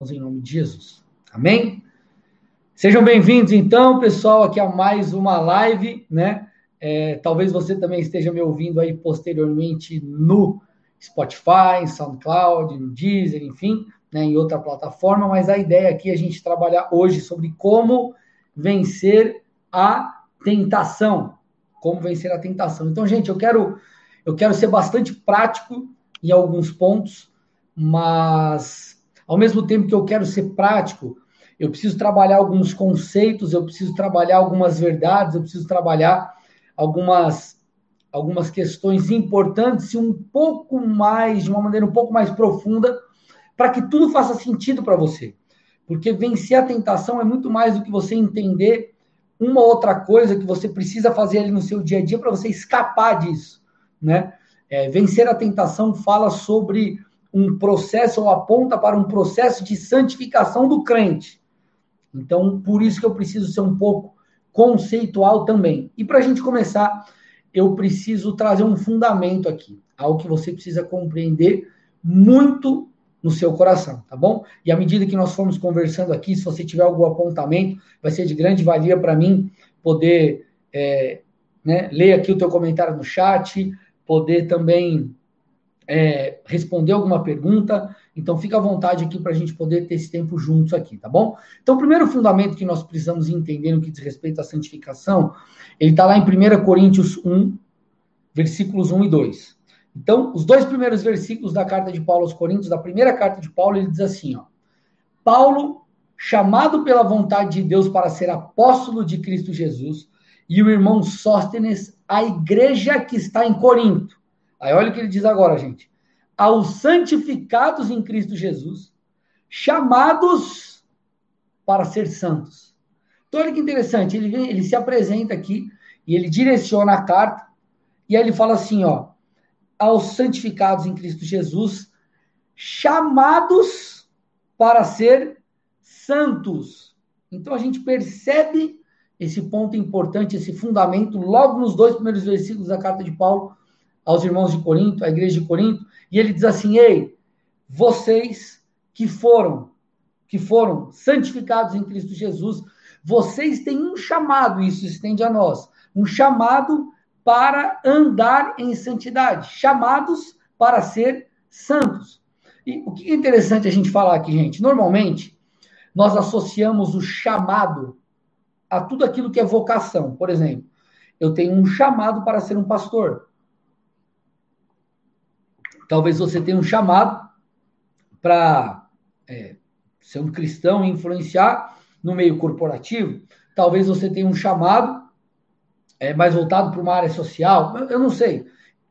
em nome de Jesus. Amém? Sejam bem-vindos, então, pessoal, aqui a mais uma live, né? É, talvez você também esteja me ouvindo aí posteriormente no Spotify, SoundCloud, no Deezer, enfim, né, em outra plataforma, mas a ideia aqui é a gente trabalhar hoje sobre como vencer a tentação. Como vencer a tentação. Então, gente, eu quero eu quero ser bastante prático em alguns pontos, mas ao mesmo tempo que eu quero ser prático, eu preciso trabalhar alguns conceitos, eu preciso trabalhar algumas verdades, eu preciso trabalhar algumas algumas questões importantes e um pouco mais, de uma maneira um pouco mais profunda, para que tudo faça sentido para você. Porque vencer a tentação é muito mais do que você entender uma outra coisa que você precisa fazer ali no seu dia a dia para você escapar disso, né? É, vencer a tentação fala sobre um processo ou aponta para um processo de santificação do crente. Então, por isso que eu preciso ser um pouco conceitual também. E para a gente começar, eu preciso trazer um fundamento aqui, algo que você precisa compreender muito no seu coração, tá bom? E à medida que nós formos conversando aqui, se você tiver algum apontamento, vai ser de grande valia para mim poder é, né, ler aqui o teu comentário no chat, poder também é, responder alguma pergunta. Então, fica à vontade aqui para a gente poder ter esse tempo juntos aqui, tá bom? Então, o primeiro fundamento que nós precisamos entender no que diz respeito à santificação, ele está lá em 1 Coríntios 1, versículos 1 e 2. Então, os dois primeiros versículos da carta de Paulo aos Coríntios, da primeira carta de Paulo, ele diz assim, ó. Paulo, chamado pela vontade de Deus para ser apóstolo de Cristo Jesus, e o irmão Sóstenes, a igreja que está em Corinto. Aí olha o que ele diz agora, gente. Aos santificados em Cristo Jesus, chamados para ser santos. Então, olha que interessante, ele, ele se apresenta aqui e ele direciona a carta, e aí ele fala assim, ó, aos santificados em Cristo Jesus, chamados para ser santos. Então a gente percebe esse ponto importante, esse fundamento, logo nos dois primeiros versículos da carta de Paulo, aos irmãos de Corinto, à igreja de Corinto, e ele diz assim: "Ei, vocês que foram que foram santificados em Cristo Jesus, vocês têm um chamado, isso estende a nós, um chamado para andar em santidade, chamados para ser santos. E o que é interessante a gente falar aqui, gente? Normalmente, nós associamos o chamado a tudo aquilo que é vocação. Por exemplo, eu tenho um chamado para ser um pastor. Talvez você tenha um chamado para é, ser um cristão e influenciar no meio corporativo. Talvez você tenha um chamado é, mais voltado para uma área social. Eu não sei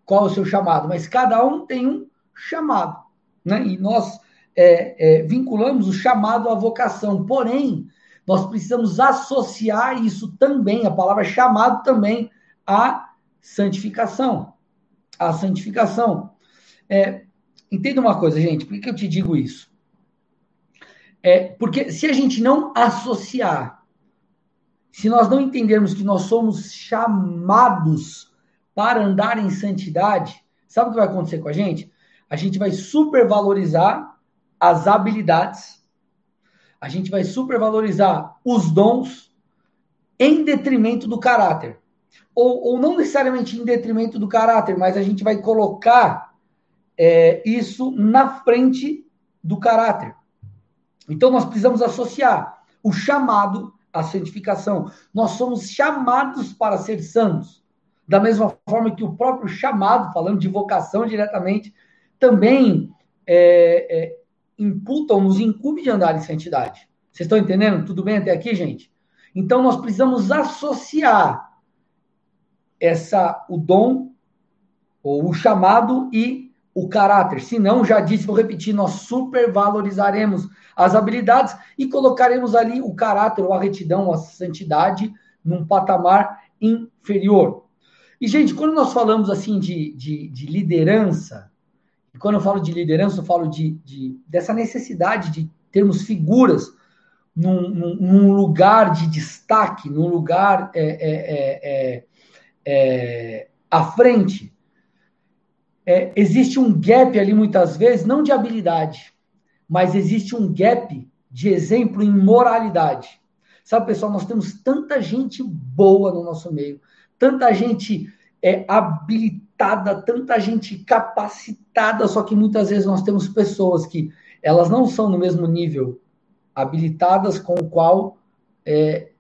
qual é o seu chamado, mas cada um tem um chamado. Né? E nós é, é, vinculamos o chamado à vocação. Porém, nós precisamos associar isso também, a palavra chamado também, à santificação. A santificação. É, entenda uma coisa, gente, por que, que eu te digo isso? É, porque se a gente não associar, se nós não entendermos que nós somos chamados para andar em santidade, sabe o que vai acontecer com a gente? A gente vai supervalorizar as habilidades, a gente vai supervalorizar os dons em detrimento do caráter. Ou, ou não necessariamente em detrimento do caráter, mas a gente vai colocar é, isso na frente do caráter. Então nós precisamos associar o chamado à santificação. Nós somos chamados para ser santos. Da mesma forma que o próprio chamado, falando de vocação diretamente, também é, é, nos incumbe de andar em santidade. Vocês estão entendendo? Tudo bem até aqui, gente? Então nós precisamos associar essa o dom ou o chamado e o caráter. Se não, já disse, vou repetir, nós supervalorizaremos as habilidades e colocaremos ali o caráter, ou a retidão, a santidade num patamar inferior. E, gente, quando nós falamos assim de, de, de liderança, quando eu falo de liderança, eu falo de, de dessa necessidade de termos figuras num, num, num, lugar de destaque, num lugar é, é, é, é à frente é, existe um gap ali muitas vezes, não de habilidade, mas existe um gap de exemplo em moralidade. Sabe, pessoal, nós temos tanta gente boa no nosso meio, tanta gente é, habilitada, tanta gente capacitada, só que muitas vezes nós temos pessoas que elas não são no mesmo nível habilitadas com o qual é,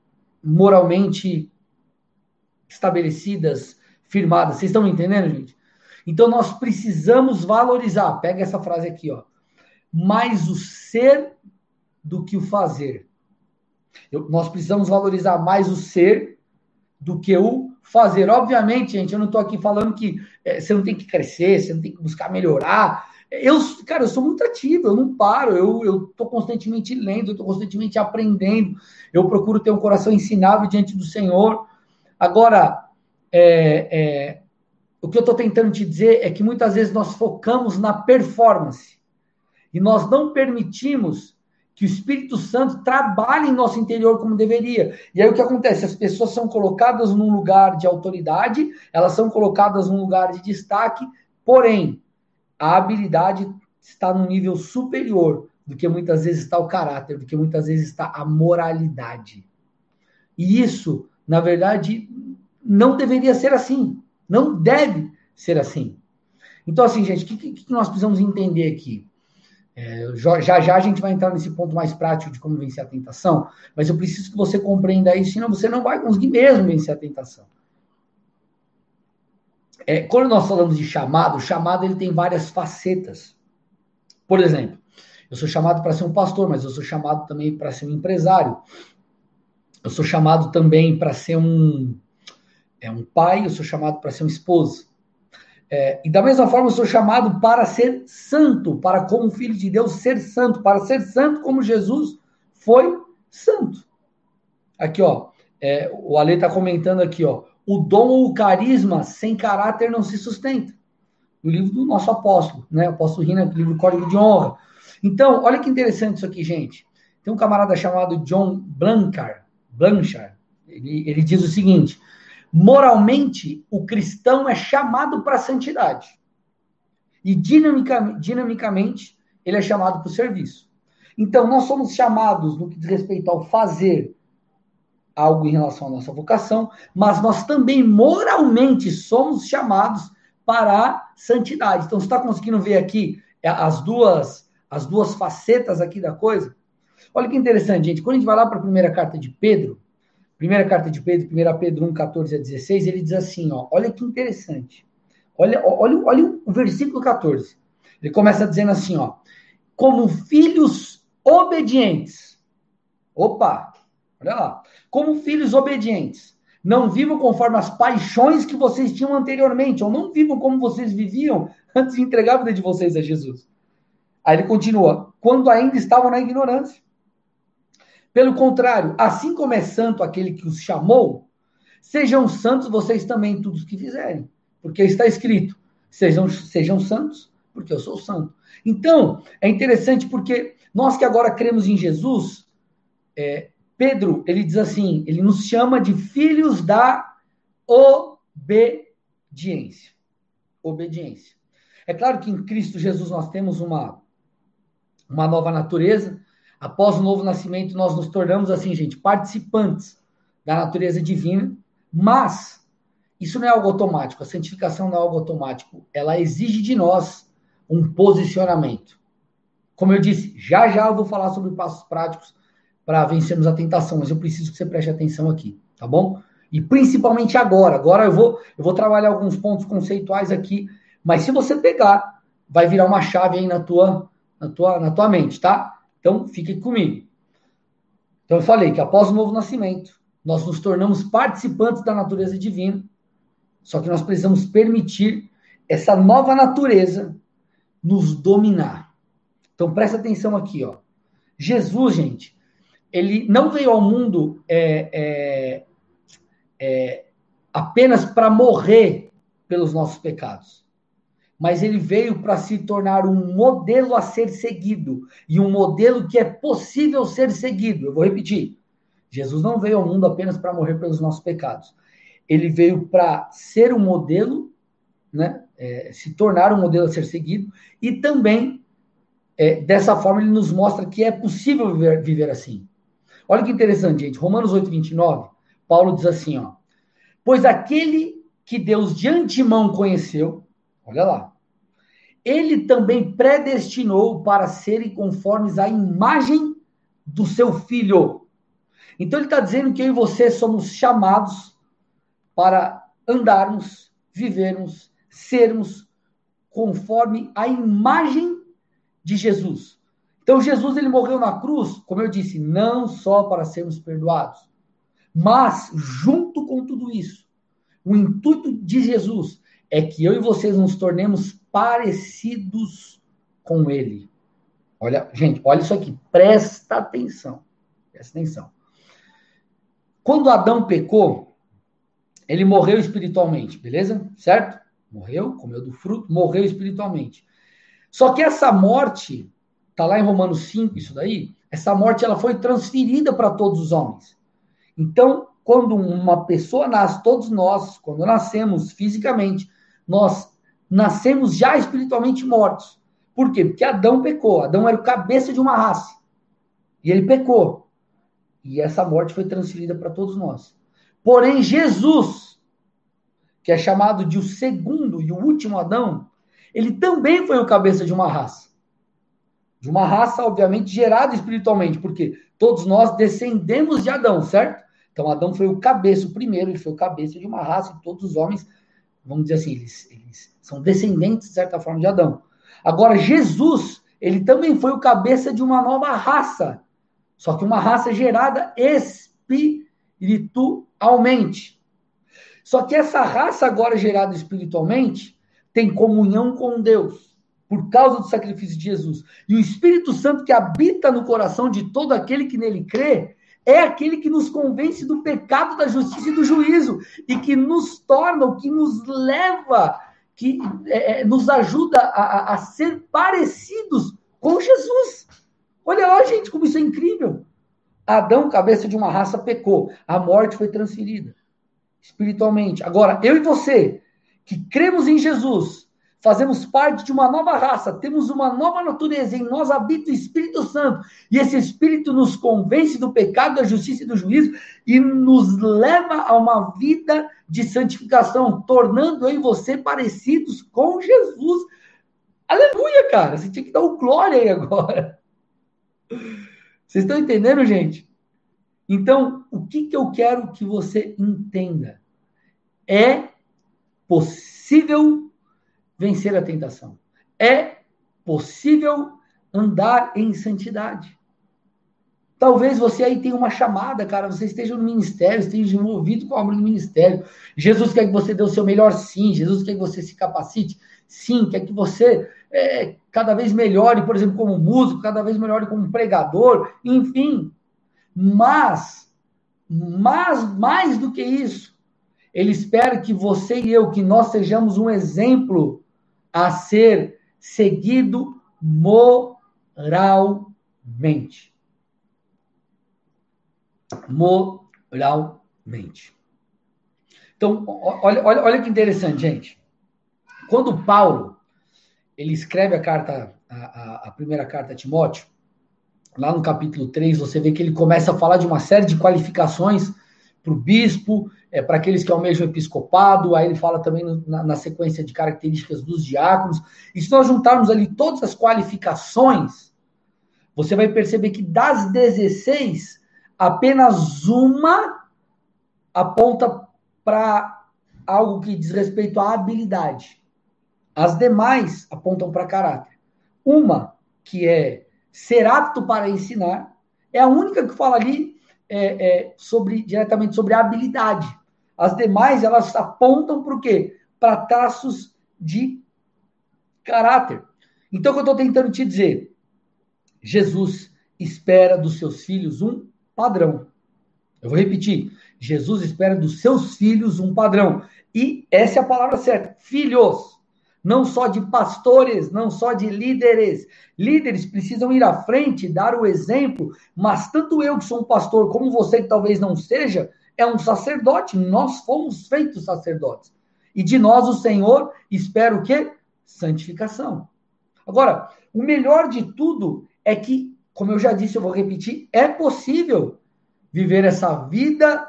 moralmente estabelecidas, firmadas. Vocês estão me entendendo, gente? Então nós precisamos valorizar. Pega essa frase aqui, ó. Mais o ser do que o fazer. Eu, nós precisamos valorizar mais o ser do que o fazer. Obviamente, gente, eu não estou aqui falando que é, você não tem que crescer, você não tem que buscar melhorar. Eu, cara, eu sou muito ativo, eu não paro, eu estou constantemente lendo, eu estou constantemente aprendendo, eu procuro ter um coração ensinável diante do Senhor. Agora, é, é, o que eu estou tentando te dizer é que muitas vezes nós focamos na performance e nós não permitimos que o Espírito Santo trabalhe em nosso interior como deveria. E aí o que acontece? As pessoas são colocadas num lugar de autoridade, elas são colocadas num lugar de destaque, porém, a habilidade está num nível superior do que muitas vezes está o caráter, do que muitas vezes está a moralidade. E isso, na verdade, não deveria ser assim. Não deve ser assim. Então, assim, gente, o que, que, nós precisamos entender aqui? É, já já a gente vai entrar nesse ponto mais prático de como vencer a tentação, mas eu preciso que você compreenda isso, senão você não vai conseguir mesmo vencer a tentação. É, quando nós falamos de chamado, o chamado ele tem várias facetas. Por exemplo, eu sou chamado para ser um pastor, mas eu sou chamado também para ser um empresário. Eu sou chamado também para ser um, é um pai, eu sou chamado para ser um esposo. É, e da mesma forma, eu sou chamado para ser santo, para, como filho de Deus, ser santo, para ser santo como Jesus foi santo. Aqui, ó, é, o Ale está comentando aqui, ó, o dom ou o carisma sem caráter não se sustenta. No livro do nosso apóstolo, né? Apóstolo Rina, livro Código de Honra. Então, olha que interessante isso aqui, gente. Tem um camarada chamado John Blanchard, Blanchard. Ele, ele diz o seguinte: Moralmente, o cristão é chamado para a santidade. E dinamicamente, ele é chamado para o serviço. Então, nós somos chamados, no que diz respeito ao fazer algo em relação à nossa vocação, mas nós também moralmente somos chamados para a santidade. Então, você está conseguindo ver aqui é, as duas, as duas facetas aqui da coisa? Olha que interessante, gente. Quando a gente vai lá para a primeira carta de Pedro, Primeira carta de Pedro, 1 Pedro 1, 14 a 16, ele diz assim, ó, olha que interessante. Olha, olha, olha o versículo 14. Ele começa dizendo assim, ó, como filhos obedientes. Opa, olha lá. Como filhos obedientes. Não vivam conforme as paixões que vocês tinham anteriormente, ou não vivam como vocês viviam antes de entregar a vida de vocês a Jesus. Aí ele continua, quando ainda estavam na ignorância. Pelo contrário, assim como é santo aquele que os chamou, sejam santos vocês também tudo o que fizerem. Porque está escrito: sejam, sejam santos, porque eu sou santo. Então, é interessante porque nós que agora cremos em Jesus, é, Pedro, ele diz assim: ele nos chama de filhos da obediência. Obediência. É claro que em Cristo Jesus nós temos uma, uma nova natureza, Após o novo nascimento, nós nos tornamos, assim, gente, participantes da natureza divina, mas isso não é algo automático, a santificação não é algo automático. Ela exige de nós um posicionamento. Como eu disse, já já eu vou falar sobre passos práticos para vencermos a tentação, mas eu preciso que você preste atenção aqui, tá bom? E principalmente agora. Agora eu vou, eu vou trabalhar alguns pontos conceituais aqui, mas se você pegar, vai virar uma chave aí na tua, na tua, na tua mente, tá? Então, fique comigo. Então, eu falei que após o novo nascimento, nós nos tornamos participantes da natureza divina, só que nós precisamos permitir essa nova natureza nos dominar. Então, presta atenção aqui, ó. Jesus, gente, ele não veio ao mundo é, é, é, apenas para morrer pelos nossos pecados mas ele veio para se tornar um modelo a ser seguido e um modelo que é possível ser seguido. Eu vou repetir. Jesus não veio ao mundo apenas para morrer pelos nossos pecados. Ele veio para ser um modelo, né, é, se tornar um modelo a ser seguido e também é, dessa forma, ele nos mostra que é possível viver, viver assim. Olha que interessante, gente. Romanos 8, 29, Paulo diz assim, ó. Pois aquele que Deus de antemão conheceu, olha lá, ele também predestinou para serem conformes à imagem do seu filho. Então ele está dizendo que eu e você somos chamados para andarmos, vivermos, sermos conforme a imagem de Jesus. Então Jesus ele morreu na cruz, como eu disse, não só para sermos perdoados, mas junto com tudo isso, o intuito de Jesus é que eu e vocês nos tornemos parecidos com ele. Olha, gente, olha isso aqui, presta atenção. Presta atenção. Quando Adão pecou, ele morreu espiritualmente, beleza? Certo? Morreu, comeu do fruto, morreu espiritualmente. Só que essa morte, tá lá em Romanos 5, isso daí, essa morte ela foi transferida para todos os homens. Então, quando uma pessoa nasce, todos nós, quando nascemos fisicamente, nós nascemos já espiritualmente mortos. Por quê? Porque Adão pecou. Adão era o cabeça de uma raça. E ele pecou. E essa morte foi transferida para todos nós. Porém, Jesus, que é chamado de o segundo e o último Adão, ele também foi o cabeça de uma raça. De uma raça, obviamente, gerada espiritualmente, porque todos nós descendemos de Adão, certo? Então, Adão foi o cabeça, o primeiro, ele foi o cabeça de uma raça, e todos os homens, vamos dizer assim, eles, eles são descendentes, de certa forma, de Adão. Agora, Jesus, ele também foi o cabeça de uma nova raça, só que uma raça gerada espiritualmente. Só que essa raça agora gerada espiritualmente tem comunhão com Deus por causa do sacrifício de Jesus. E o Espírito Santo que habita no coração de todo aquele que nele crê, é aquele que nos convence do pecado, da justiça e do juízo, e que nos torna, o que nos leva, que é, é nos ajuda a, a ser parecidos com Jesus. Olha lá, gente, como isso é incrível. Adão, cabeça de uma raça, pecou. A morte foi transferida espiritualmente. Agora, eu e você, que cremos em Jesus, fazemos parte de uma nova raça, temos uma nova natureza, em nós habita o Espírito Santo, e esse Espírito nos convence do pecado, da justiça e do juízo, e nos leva a uma vida de santificação, tornando eu e você parecidos com Jesus. Aleluia, cara! Você tinha que dar um glória aí agora. Vocês estão entendendo, gente? Então, o que, que eu quero que você entenda? É possível vencer a tentação. É possível andar em santidade. Talvez você aí tenha uma chamada, cara, você esteja no ministério, esteja envolvido com a obra do ministério. Jesus quer que você dê o seu melhor sim, Jesus quer que você se capacite, sim, quer que você é, cada vez melhore, por exemplo, como músico, cada vez melhore como pregador, enfim. Mas, mas mais do que isso, ele espera que você e eu, que nós sejamos um exemplo a ser seguido moralmente. Moralmente. Então, olha, olha, olha que interessante, gente. Quando Paulo ele escreve a carta, a, a, a primeira carta a Timóteo, lá no capítulo 3, você vê que ele começa a falar de uma série de qualificações para o bispo, é, para aqueles que almejam episcopado, aí ele fala também na, na, sequência de características dos diáconos. E se nós juntarmos ali todas as qualificações, você vai perceber que das 16, apenas uma aponta para algo que diz respeito à habilidade. As demais apontam para caráter. Uma, que é ser apto para ensinar, é a única que fala ali é, é, sobre, diretamente sobre a habilidade. As demais, elas apontam para o quê? Para traços de caráter. Então, o que eu estou tentando te dizer? Jesus espera dos seus filhos um padrão. Eu vou repetir. Jesus espera dos seus filhos um padrão. E essa é a palavra certa. Filhos não só de pastores, não só de líderes. Líderes precisam ir à frente, dar o exemplo, mas tanto eu que sou um pastor, como você que talvez não seja, é um sacerdote. Nós fomos feitos sacerdotes. E de nós o Senhor espera o quê? Santificação. Agora, o melhor de tudo é que, como eu já disse, eu vou repetir, é possível viver essa vida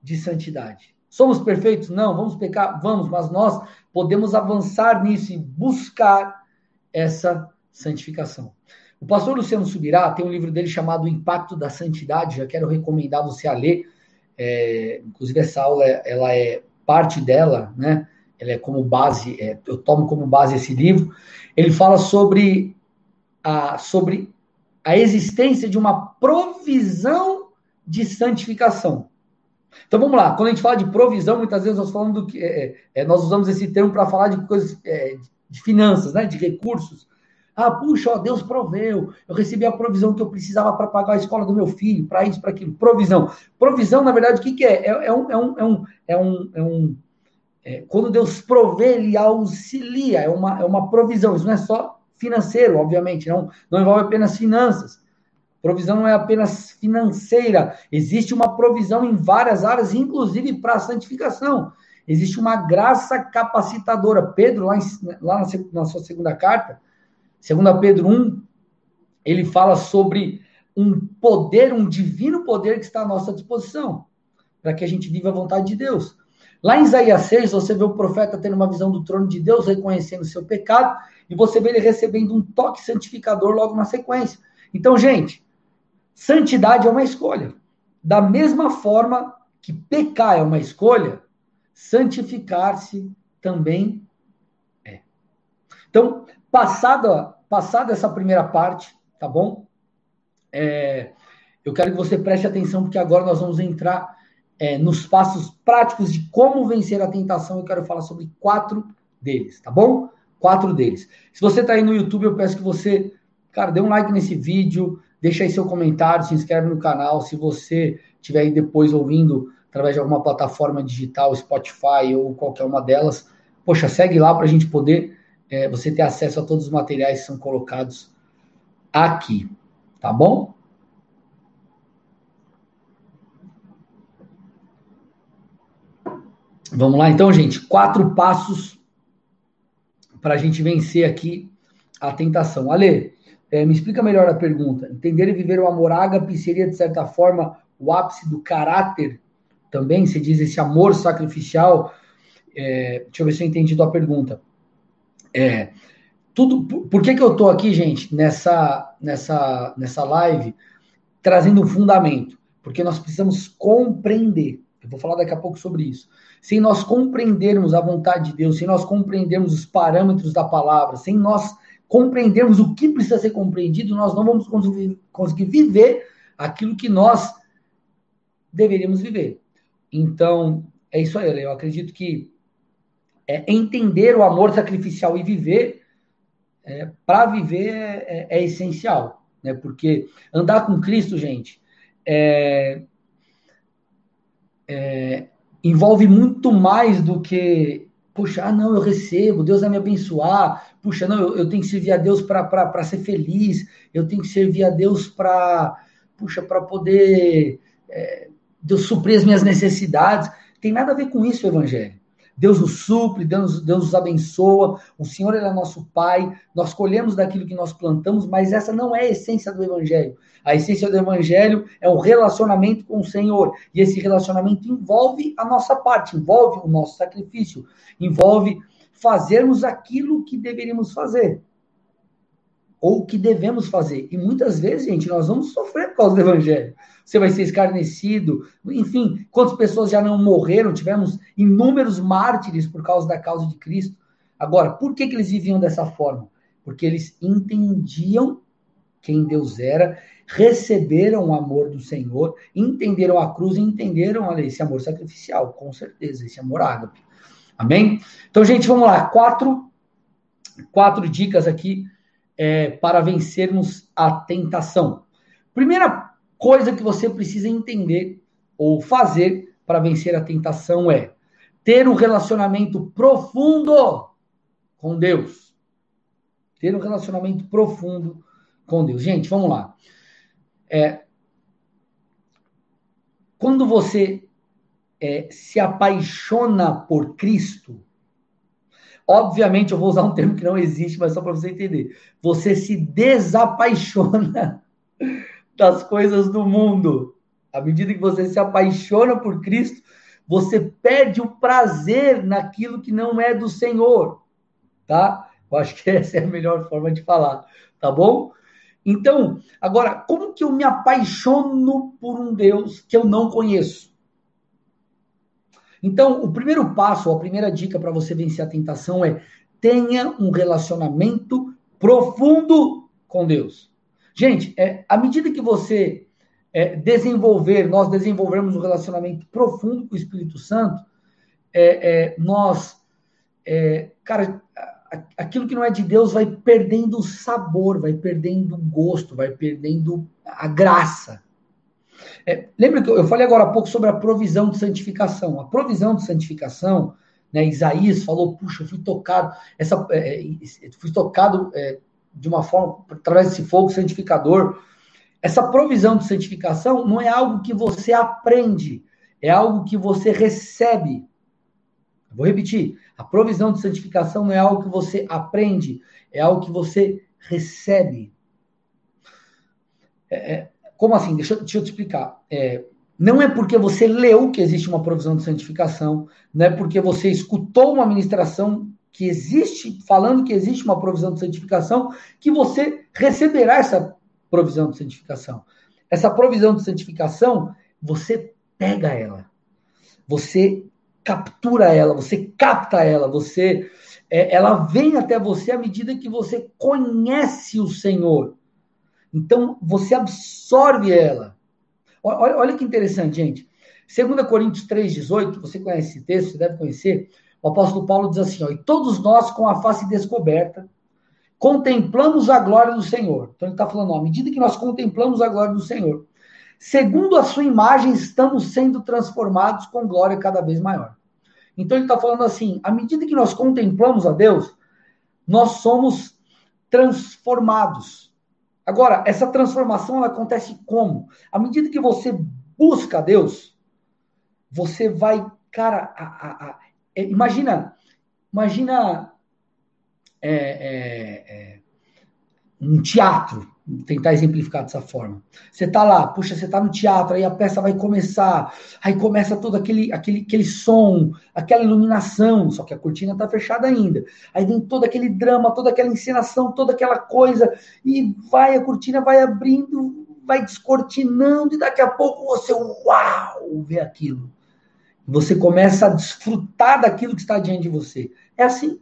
de santidade. Somos perfeitos? Não, vamos pecar? Vamos, mas nós podemos avançar nisso e buscar essa santificação. O pastor Luciano Subirá tem um livro dele chamado O Impacto da Santidade, já quero recomendar você a ler. É, inclusive, essa aula ela é parte dela, né? Ela é como base, é, eu tomo como base esse livro. Ele fala sobre a, sobre a existência de uma provisão de santificação. Então vamos lá, quando a gente fala de provisão, muitas vezes nós falamos que é, é, nós usamos esse termo para falar de coisas é, de finanças, né, de recursos. Ah, puxa, ó, Deus proveu. Eu recebi a provisão que eu precisava para pagar a escola do meu filho, para isso, para aquilo. Provisão. Provisão, na verdade, o que, que é? É, é um, é um, é um, é um, é um é, quando Deus provê, ele auxilia, é uma, é uma provisão. Isso não é só financeiro, obviamente, não, não envolve apenas finanças. Provisão não é apenas financeira, existe uma provisão em várias áreas, inclusive para a santificação. Existe uma graça capacitadora. Pedro, lá, em, lá na, na sua segunda carta, 2 Pedro 1, ele fala sobre um poder, um divino poder que está à nossa disposição, para que a gente viva a vontade de Deus. Lá em Isaías 6, você vê o profeta tendo uma visão do trono de Deus, reconhecendo o seu pecado, e você vê ele recebendo um toque santificador logo na sequência. Então, gente, santidade é uma escolha. Da mesma forma que pecar é uma escolha, santificar-se também é. Então, passada, passada essa primeira parte, tá bom? É, eu quero que você preste atenção, porque agora nós vamos entrar é, nos passos práticos de como vencer a tentação. Eu quero falar sobre quatro deles, tá bom? Quatro deles. Se você está aí no YouTube, eu peço que você, cara, dê um like nesse vídeo, deixa aí seu comentário, se inscreve no canal. Se você estiver aí depois ouvindo através de alguma plataforma digital, Spotify ou qualquer uma delas, poxa, segue lá para a gente poder é, você ter acesso a todos os materiais que são colocados aqui, tá bom? Vamos lá, então, gente. Quatro passos para a gente vencer aqui a tentação. Ale, é, me explica melhor a pergunta. Entender e viver o amor ágape seria, de certa forma, o ápice do caráter também? Você diz esse amor sacrificial. É, deixa eu ver se eu entendi a pergunta. É, tudo, por que, que eu estou aqui, gente, nessa, nessa, nessa live, trazendo um fundamento? Porque nós precisamos compreender. Eu vou falar daqui a pouco sobre isso sem nós compreendermos a vontade de Deus, sem nós compreendermos os parâmetros da palavra, sem nós compreendermos o que precisa ser compreendido, nós não vamos conseguir viver aquilo que nós deveríamos viver. Então, é isso aí, eu acredito que é, entender o amor sacrificial e viver, é, para viver é, é, é, essencial, né? Porque andar com Cristo, gente, é, é, envolve muito mais do que, puxa, ah, não, eu recebo, Deus vai me abençoar, puxa, não, eu, eu tenho que servir a Deus para ser feliz, eu tenho que servir a Deus para, puxa, para poder é, Deus suprir as minhas necessidades. Tem nada a ver com isso o Evangelho. Deus nos supre, Deus, Deus nos abençoa, o Senhor é nosso Pai, nós colhemos daquilo que nós plantamos, mas essa não é a essência do Evangelho. A essência do Evangelho é um relacionamento com o Senhor, e esse relacionamento envolve a nossa parte, envolve o nosso sacrifício, envolve fazermos aquilo que deveríamos fazer ou que devemos fazer. E muitas vezes, gente, nós vamos sofrer por causa do evangelho. Você vai ser escarnecido, enfim, quantas pessoas já não morreram? Tivemos inúmeros mártires por causa da causa de Cristo. Agora, por que, que eles viviam dessa forma? Porque eles entendiam quem Deus era, receberam o amor do Senhor, entenderam a cruz e entenderam olha, esse amor sacrificial, com certeza, esse amor ágape. Amém? Então, gente, vamos lá. Quatro, quatro dicas aqui é, para vencermos a tentação. Primeira coisa que você precisa entender ou fazer para vencer a tentação é ter um relacionamento profundo com Deus. Ter um relacionamento profundo com Deus. Gente, vamos lá. É, quando você é, se apaixona por Cristo, Obviamente, eu vou usar um termo que não existe, mas só para você entender. Você se desapaixona das coisas do mundo. À medida que você se apaixona por Cristo, você perde o prazer naquilo que não é do Senhor, tá? Eu acho que essa é a melhor forma de falar, tá bom? Então, agora, como que eu me apaixono por um Deus que eu não conheço? Então, o primeiro passo, a primeira dica para você vencer a tentação é tenha um relacionamento profundo com Deus. Gente, é, à medida que você é, desenvolver, nós desenvolvemos um relacionamento profundo com o Espírito Santo, é, é nós, é, cara, aquilo que não é de Deus vai perdendo o sabor, vai perdendo o gosto, vai perdendo a graça. É, lembra que eu falei agora há pouco sobre a provisão de santificação. A provisão de santificação, né, Isaías falou, puxa, eu fui tocado, essa, é, é fui tocado é, de uma forma, através desse fogo santificador, essa provisão de santificação não é algo que você aprende, é algo que você recebe. Vou repetir: a provisão de santificação não é algo que você aprende, é algo que você recebe. É, é, como assim? Deixa, deixa eu te explicar. É, não é porque você leu que existe uma provisão de santificação, não é porque você escutou uma ministração que existe, falando que existe uma provisão de santificação, que você receberá essa provisão de santificação. Essa provisão de santificação, você pega ela, você captura ela, você capta ela, você, é, ela vem até você à medida que você conhece o Senhor. Então você absorve ela. Olha, olha que interessante, gente. 2 Coríntios 3,18, você conhece esse texto, você deve conhecer. O apóstolo Paulo diz assim: ó, e todos nós, com a face descoberta, contemplamos a glória do Senhor. Então ele está falando, ó, à medida que nós contemplamos a glória do Senhor, segundo a sua imagem, estamos sendo transformados com glória cada vez maior. Então ele está falando assim, à medida que nós contemplamos a Deus, nós somos transformados. Agora, essa transformação ela acontece como? À medida que você busca Deus, você vai, cara, a, a, a, é, imagina, imagina é, é, é, um teatro, tentar exemplificar dessa forma. Você está lá, puxa, você está no teatro, aí a peça vai começar, aí começa todo aquele, aquele, aquele som, aquela iluminação, só que a cortina está fechada ainda. Aí vem todo aquele drama, toda aquela encenação, toda aquela coisa, e vai, a cortina vai abrindo, vai descortinando, e daqui a pouco você, uau, vê aquilo. Você começa a desfrutar daquilo que está diante de você. É assim.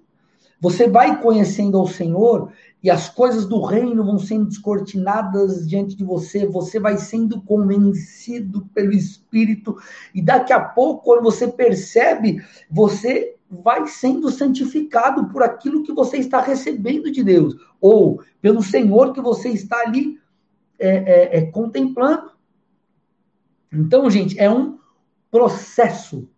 Você vai conhecendo ao Senhor e as coisas do reino vão sendo descortinadas diante de você, você vai sendo convencido pelo Espírito, e daqui a pouco, quando você percebe, você vai sendo santificado por aquilo que você está recebendo de Deus, ou pelo Senhor que você está ali é, é, é, contemplando. Então, gente, é um processo,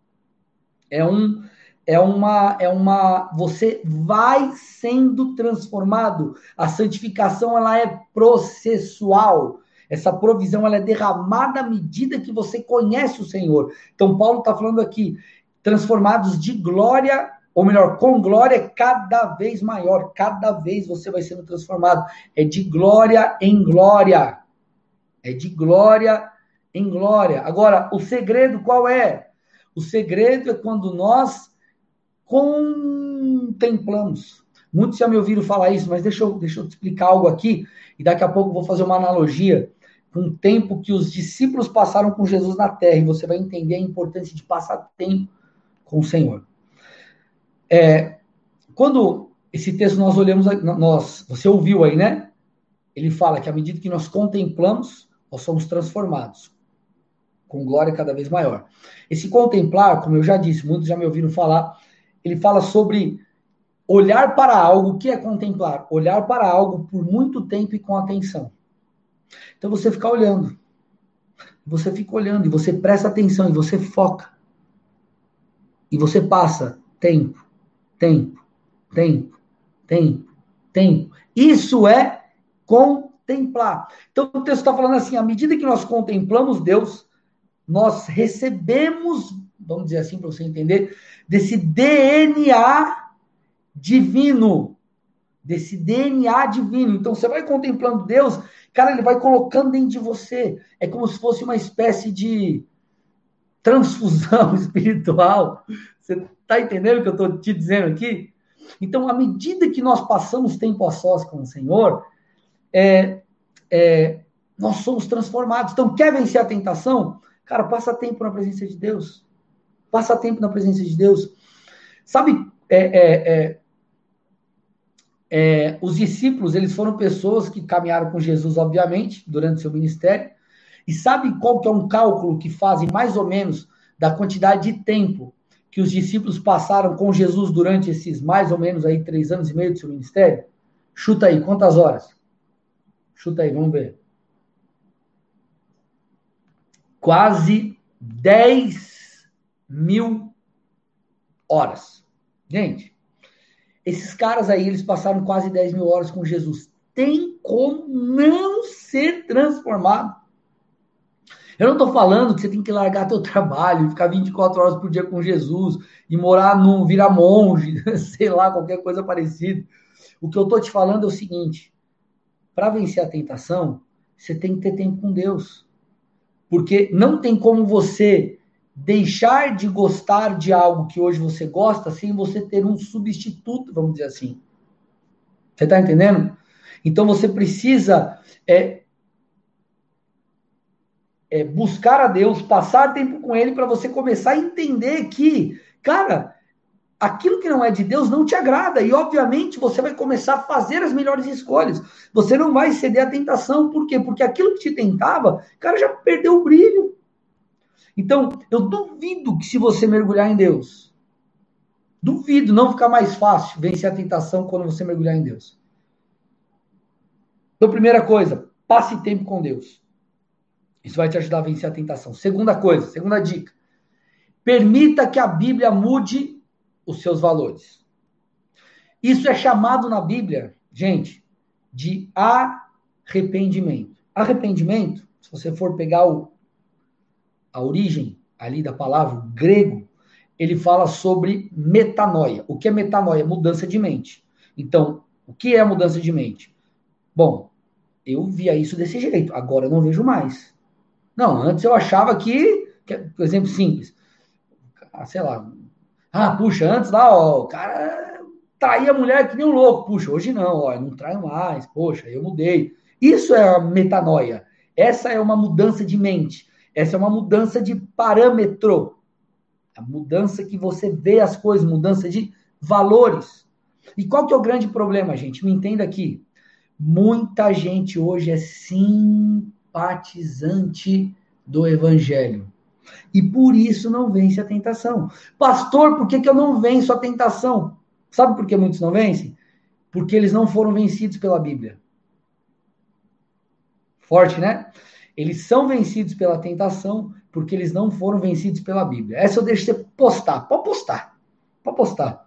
é um é uma é uma você vai sendo transformado. A santificação ela é processual. Essa provisão ela é derramada à medida que você conhece o Senhor. Então Paulo está falando aqui transformados de glória, ou melhor, com glória cada vez maior. Cada vez você vai sendo transformado. É de glória em glória. É de glória em glória. Agora, o segredo qual é? O segredo é quando nós contemplamos. Muitos já me ouviram falar isso, mas deixa eu, deixa eu te explicar algo aqui, e daqui a pouco eu vou fazer uma analogia com o tempo que os discípulos passaram com Jesus na terra, e você vai entender a importância de passar tempo com o Senhor. É, quando esse texto nós olhamos, nós, você ouviu aí, né? Ele fala que à medida que nós contemplamos, nós somos transformados com glória cada vez maior. Esse contemplar, como eu já disse, muitos já me ouviram falar, ele fala sobre olhar para algo. O que é contemplar? Olhar para algo por muito tempo e com atenção. Então você fica olhando. Você fica olhando e você presta atenção e você foca. E você passa tempo, tempo, tempo, tempo, tempo. Isso é contemplar. Então o texto está falando assim: à medida que nós contemplamos Deus, nós recebemos, vamos dizer assim para você entender, desse DNA divino, desse DNA divino. Então você vai contemplando Deus, cara, ele vai colocando dentro de você. É como se fosse uma espécie de transfusão espiritual. Você está entendendo o que eu estou te dizendo aqui? Então, à medida que nós passamos tempo a sós com o Senhor, é, é, nós somos transformados. Então, quer vencer a tentação? Cara, passa tempo na presença de Deus. Passa tempo na presença de Deus. Sabe, é, é, é, é, os discípulos, eles foram pessoas que caminharam com Jesus, obviamente, durante seu ministério. E sabe qual que é um cálculo que fazem mais ou menos da quantidade de tempo que os discípulos passaram com Jesus durante esses mais ou menos aí três anos e meio do seu ministério? Chuta aí, quantas horas? Chuta aí, vamos ver. Quase 10 mil horas. Gente, esses caras aí, eles passaram quase 10 mil horas com Jesus. Tem como não ser transformado? Eu não estou falando que você tem que largar teu trabalho, ficar 24 horas por dia com Jesus e morar num virar monge, sei lá, qualquer coisa parecida. O que eu estou te falando é o seguinte: para vencer a tentação, você tem que ter tempo com Deus. Porque não tem como você deixar de gostar de algo que hoje você gosta sem você ter um substituto, vamos dizer assim. Você está entendendo? Então você precisa é, é, buscar a Deus, passar tempo com Ele para você começar a entender que, cara, aquilo que não é de Deus não te agrada e, obviamente, você vai começar a fazer as melhores escolhas. Você não vai ceder à tentação, por quê? Porque aquilo que te tentava, cara, já perdeu o brilho. Então, eu duvido que se você mergulhar em Deus, duvido não ficar mais fácil vencer a tentação quando você mergulhar em Deus. Então, primeira coisa, passe tempo com Deus. Isso vai te ajudar a vencer a tentação. Segunda coisa, segunda dica. Permita que a Bíblia mude os seus valores. Isso é chamado na Bíblia, gente, de arrependimento. Arrependimento, se você for pegar o, a origem ali da palavra grego, ele fala sobre metanoia. O que é metanoia? Mudança de mente. Então, o que é mudança de mente? Bom, eu via isso desse jeito, agora eu não vejo mais. Não, antes eu achava que, que por exemplo simples, ah, sei lá, ah, puxa, antes lá, ó, o cara traía a mulher que nem um louco, puxa, hoje não, ó, não traio mais, poxa, eu mudei. Isso é a metanoia. Essa é uma mudança de mente. Essa é uma mudança de parâmetro. A mudança que você vê as coisas, mudança de valores. E qual que é o grande problema, gente? Me entenda aqui. Muita gente hoje é sim simpatizante do evangelho. E por isso não vence a tentação. Pastor, por que, que eu não venço a tentação? Sabe por que muitos não vencem? Porque eles não foram vencidos pela Bíblia. Forte, né? Eles são vencidos pela tentação porque eles não foram vencidos pela Bíblia. Essa eu deixo você postar. Pode postar. Pode postar.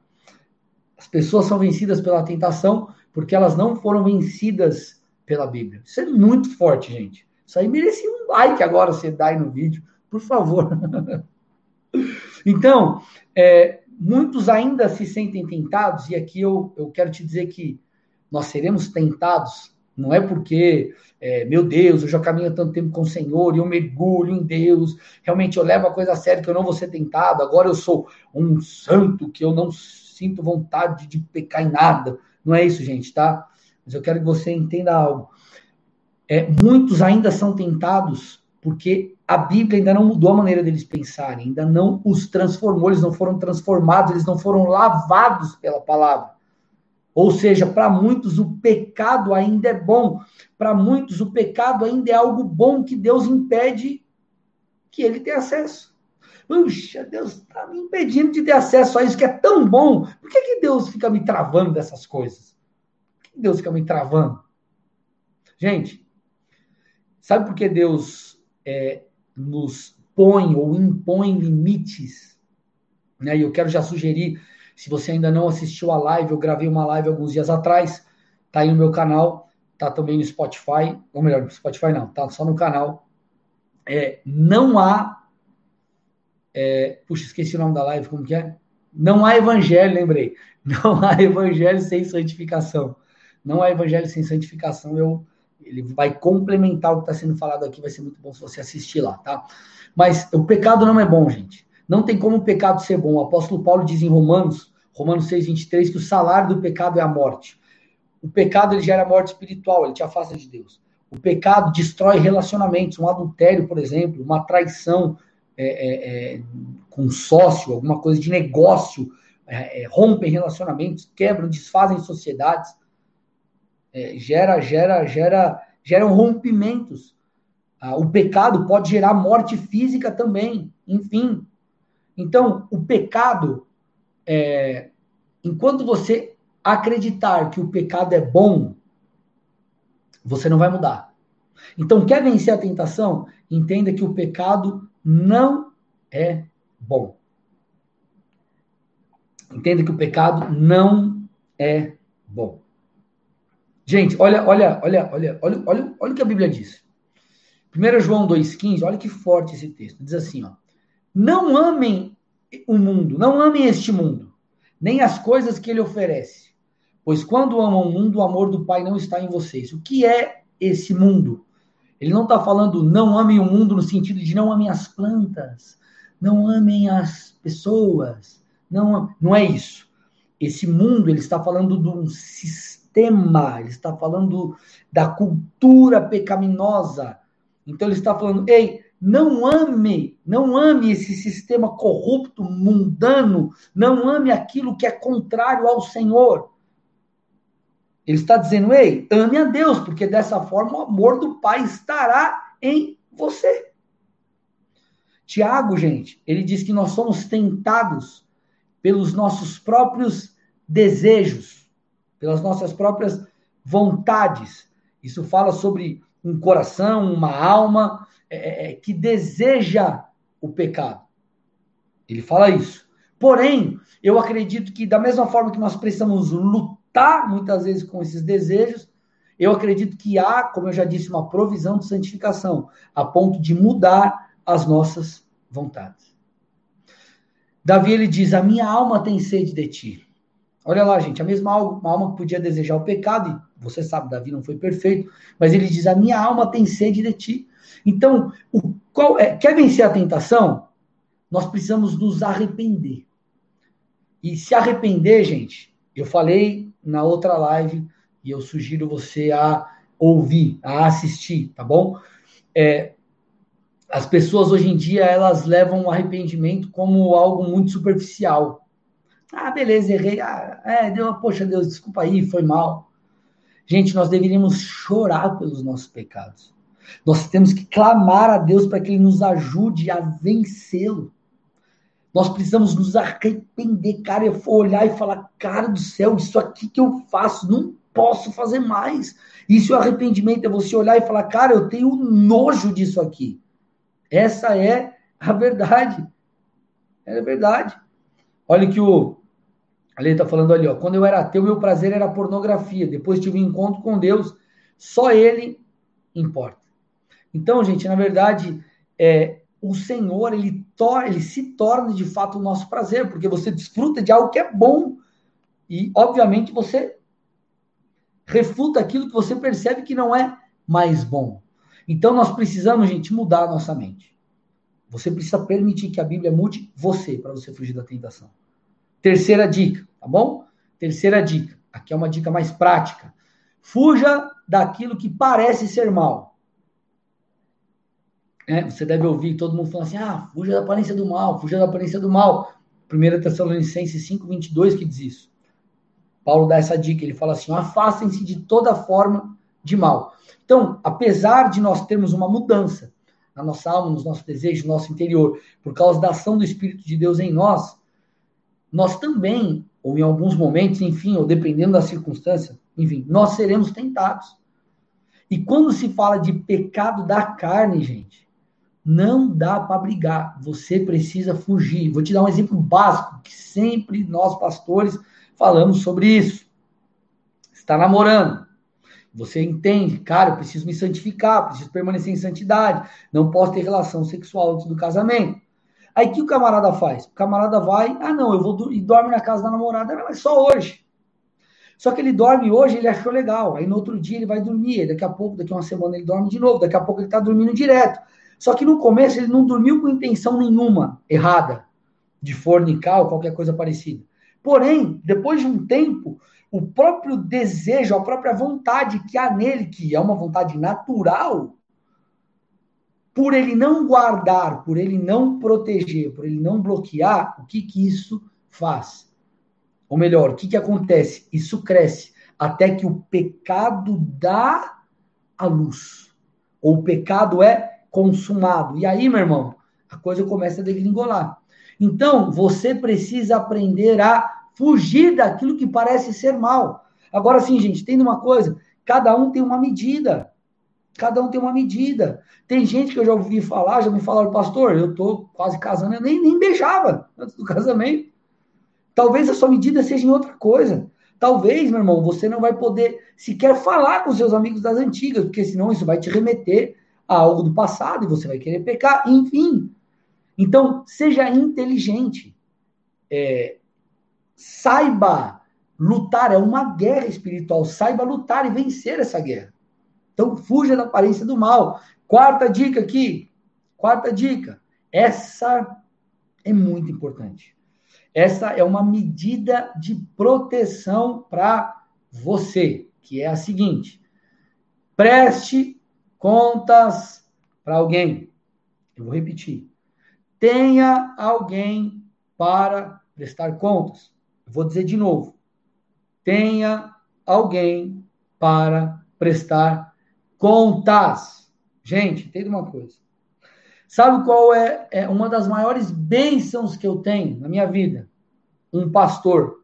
As pessoas são vencidas pela tentação porque elas não foram vencidas pela Bíblia. Isso é muito forte, gente. Isso aí merecia um like agora, você dá aí no vídeo, por favor. então, é, muitos ainda se sentem tentados, e aqui eu, eu quero te dizer que nós seremos tentados, não é porque, é, meu Deus, eu já caminho tanto tempo com o Senhor, e eu mergulho em Deus, realmente eu levo a coisa a sério que eu não vou ser tentado, agora eu sou um santo, que eu não sinto vontade de pecar em nada. Não é isso, gente, tá? Mas eu quero que você entenda algo é, muitos ainda são tentados porque a Bíblia ainda não mudou a maneira deles pensarem, ainda não os transformou, eles não foram transformados, eles não foram lavados pela palavra. Ou seja, para muitos o pecado ainda é bom, para muitos o pecado ainda é algo bom que Deus impede que ele tenha acesso. Puxa, Deus está me impedindo de ter acesso a isso que é tão bom. Por que, que Deus fica me travando dessas coisas? Por que Deus fica me travando? Gente, Sabe por que Deus é, nos põe ou impõe limites? Né? E eu quero já sugerir, se você ainda não assistiu a live, eu gravei uma live alguns dias atrás, tá aí no meu canal, tá também no Spotify, ou melhor, no Spotify não, tá só no canal. É, não há. É, puxa, esqueci o nome da live, como que é? Não há evangelho, lembrei. Não há evangelho sem santificação. Não há evangelho sem santificação. Eu, ele vai complementar o que está sendo falado aqui. Vai ser muito bom se você assistir lá, tá? Mas o pecado não é bom, gente. Não tem como o pecado ser bom. O apóstolo Paulo diz em Romanos, Romanos 6, 23, que o salário do pecado é a morte. O pecado ele gera morte espiritual, ele te afasta de Deus. O pecado destrói relacionamentos, um adultério, por exemplo, uma traição é, é, é, com sócio, alguma coisa de negócio, é, é, rompem relacionamentos, quebram, desfazem sociedades, é, gera, gera, gera, geram rompimentos. Ah, o pecado pode gerar morte física também, enfim. Então, o pecado, enquanto você acreditar que o pecado é bom, você não vai mudar. Então, quer vencer a tentação? Entenda que o pecado não é bom. Entenda que o pecado não é bom. Gente, olha, olha, olha, olha, olha, olha, olha o que a Bíblia diz. 1 João 2,15, olha que forte esse texto. Diz assim, ó. Não amem o mundo, não amem este mundo, nem as coisas que ele oferece. Pois quando amam o mundo, o amor do Pai não está em vocês. O que é esse mundo? Ele não está falando não amem o mundo no sentido de não amem as plantas, não amem as pessoas, não, não é isso. Esse mundo, ele está falando de um sistema, ele está falando da cultura pecaminosa. Então ele está falando, ei, não ame, não ame esse sistema corrupto, mundano, não ame aquilo que é contrário ao Senhor. Ele está dizendo, ei, ame a Deus, porque dessa forma o amor do Pai estará em você. Tiago, gente, ele diz que nós somos tentados pelos nossos próprios desejos, pelas nossas próprias vontades. Isso fala sobre um coração, uma alma é, é, é que deseja o pecado. Ele fala isso. Porém, eu acredito que da mesma forma que nós precisamos lutar muitas vezes com esses desejos, eu acredito que há, como eu já disse, uma provisão de santificação, a ponto de mudar as nossas vontades. Davi ele diz: A minha alma tem sede de ti. Olha lá, gente, a mesma alma, alma que podia desejar o pecado, e você sabe, Davi não foi perfeito, mas ele diz: A minha alma tem sede de ti. Então, o, qual é, quer vencer a tentação? Nós precisamos nos arrepender. E se arrepender, gente, eu falei na outra live e eu sugiro você a ouvir, a assistir, tá bom? É, as pessoas hoje em dia elas levam o arrependimento como algo muito superficial. Ah, beleza, errei. Ah, é, deu, poxa, Deus, desculpa aí, foi mal. Gente, nós deveríamos chorar pelos nossos pecados. Nós temos que clamar a Deus para que Ele nos ajude a vencê-lo. Nós precisamos nos arrepender, cara. Eu for olhar e falar, cara do céu, isso aqui que eu faço, não posso fazer mais. Isso é arrependimento, é você olhar e falar, cara, eu tenho nojo disso aqui. Essa é a verdade. É a verdade. Olha que o Ali está falando ali, ó. Quando eu era ateu, meu prazer era pornografia. Depois tive um encontro com Deus. Só Ele importa. Então, gente, na verdade, é, o Senhor ele, tor ele se torna de fato o nosso prazer, porque você desfruta de algo que é bom. E, obviamente, você refuta aquilo que você percebe que não é mais bom. Então, nós precisamos, gente, mudar a nossa mente. Você precisa permitir que a Bíblia mude você para você fugir da tentação. Terceira dica, tá bom? Terceira dica. Aqui é uma dica mais prática. Fuja daquilo que parece ser mal. É, você deve ouvir todo mundo falando assim: ah, fuja da aparência do mal, fuja da aparência do mal. 1 Tessalonicenses 5, 22 que diz isso. Paulo dá essa dica, ele fala assim: afastem-se de toda forma de mal. Então, apesar de nós termos uma mudança na nossa alma, nos nossos desejos, no nosso interior, por causa da ação do Espírito de Deus em nós, nós também, ou em alguns momentos, enfim, ou dependendo da circunstância, enfim, nós seremos tentados. E quando se fala de pecado da carne, gente, não dá para brigar, você precisa fugir. Vou te dar um exemplo básico que sempre nós pastores falamos sobre isso. Está namorando. Você entende, cara, eu preciso me santificar, preciso permanecer em santidade, não posso ter relação sexual antes do casamento. Aí que o camarada faz? O camarada vai, ah não, eu vou e dorme na casa da namorada, mas só hoje. Só que ele dorme hoje, ele achou legal. Aí no outro dia ele vai dormir, daqui a pouco, daqui a uma semana ele dorme de novo, daqui a pouco ele está dormindo direto. Só que no começo ele não dormiu com intenção nenhuma errada de fornicar ou qualquer coisa parecida. Porém, depois de um tempo, o próprio desejo, a própria vontade que há nele, que é uma vontade natural, por ele não guardar, por ele não proteger, por ele não bloquear, o que que isso faz? Ou melhor, o que que acontece? Isso cresce até que o pecado dá a luz. Ou o pecado é consumado. E aí, meu irmão, a coisa começa a degringolar. Então, você precisa aprender a fugir daquilo que parece ser mal. Agora sim, gente, tem uma coisa, cada um tem uma medida. Cada um tem uma medida. Tem gente que eu já ouvi falar, já me falaram, pastor, eu tô quase casando, eu nem, nem beijava antes do casamento. Talvez a sua medida seja em outra coisa. Talvez, meu irmão, você não vai poder sequer falar com seus amigos das antigas, porque senão isso vai te remeter a algo do passado e você vai querer pecar, enfim. Então, seja inteligente. É, saiba lutar, é uma guerra espiritual. Saiba lutar e vencer essa guerra. Então, fuja da aparência do mal. Quarta dica aqui. Quarta dica. Essa é muito importante. Essa é uma medida de proteção para você, que é a seguinte: preste contas para alguém. Eu vou repetir. Tenha alguém para prestar contas. Eu vou dizer de novo. Tenha alguém para prestar contas. Gente, entenda uma coisa. Sabe qual é, é uma das maiores bênçãos que eu tenho na minha vida? Um pastor.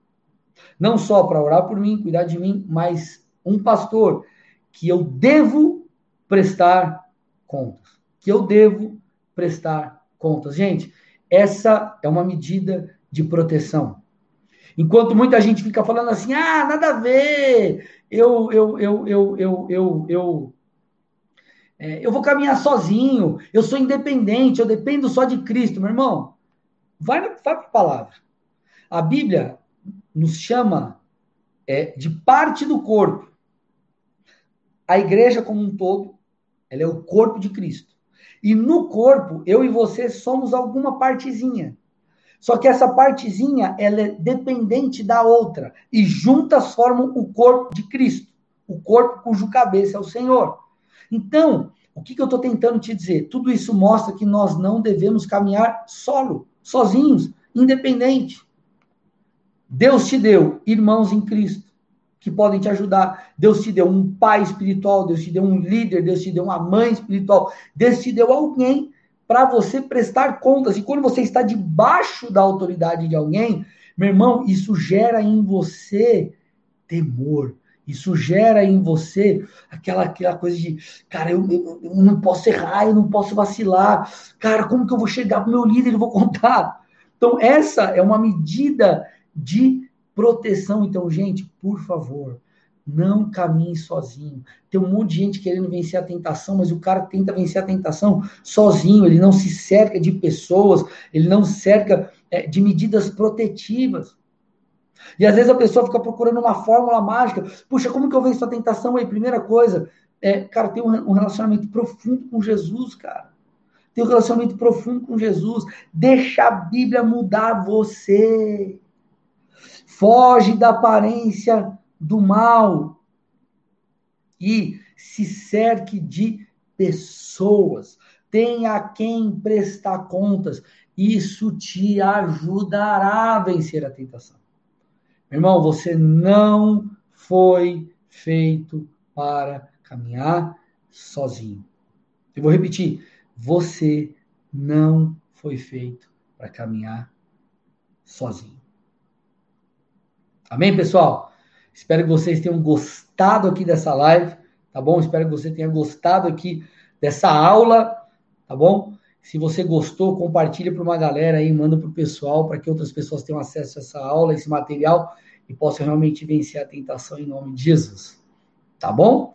Não só para orar por mim, cuidar de mim, mas um pastor que eu devo prestar contas. Que eu devo prestar contas. Gente, essa é uma medida de proteção. Enquanto muita gente fica falando assim, ah, nada a ver, eu, eu, eu, eu, eu, eu, eu, é, eu vou caminhar sozinho, eu sou independente, eu dependo só de Cristo, meu irmão. Vai, vai para a palavra. A Bíblia nos chama é, de parte do corpo. A igreja como um todo, ela é o corpo de Cristo. E no corpo, eu e você somos alguma partezinha. Só que essa partezinha, ela é dependente da outra. E juntas formam o corpo de Cristo. O corpo cujo cabeça é o Senhor. Então, o que, que eu estou tentando te dizer? Tudo isso mostra que nós não devemos caminhar solo, sozinhos, independente. Deus te deu irmãos em Cristo que podem te ajudar. Deus te deu um pai espiritual, Deus te deu um líder, Deus te deu uma mãe espiritual, Deus te deu alguém para você prestar contas. E quando você está debaixo da autoridade de alguém, meu irmão, isso gera em você temor. Isso gera em você aquela, aquela coisa de, cara, eu, eu, eu não posso errar, eu não posso vacilar. Cara, como que eu vou chegar para o meu líder e vou contar? Então, essa é uma medida de proteção. Então, gente, por favor, não caminhe sozinho. Tem um monte de gente querendo vencer a tentação, mas o cara tenta vencer a tentação sozinho. Ele não se cerca de pessoas, ele não se cerca é, de medidas protetivas. E às vezes a pessoa fica procurando uma fórmula mágica. Puxa, como que eu venço a tentação aí? Primeira coisa, é, cara, tem um relacionamento profundo com Jesus, cara. Tem um relacionamento profundo com Jesus. Deixa a Bíblia mudar você. Foge da aparência do mal e se cerque de pessoas. Tenha quem prestar contas. Isso te ajudará a vencer a tentação. Meu irmão, você não foi feito para caminhar sozinho. Eu vou repetir. Você não foi feito para caminhar sozinho. Amém, pessoal? Espero que vocês tenham gostado aqui dessa live, tá bom? Espero que você tenha gostado aqui dessa aula, tá bom? Se você gostou, compartilha para uma galera aí, manda para o pessoal, para que outras pessoas tenham acesso a essa aula, esse material e possam realmente vencer a tentação em nome de Jesus. Tá bom?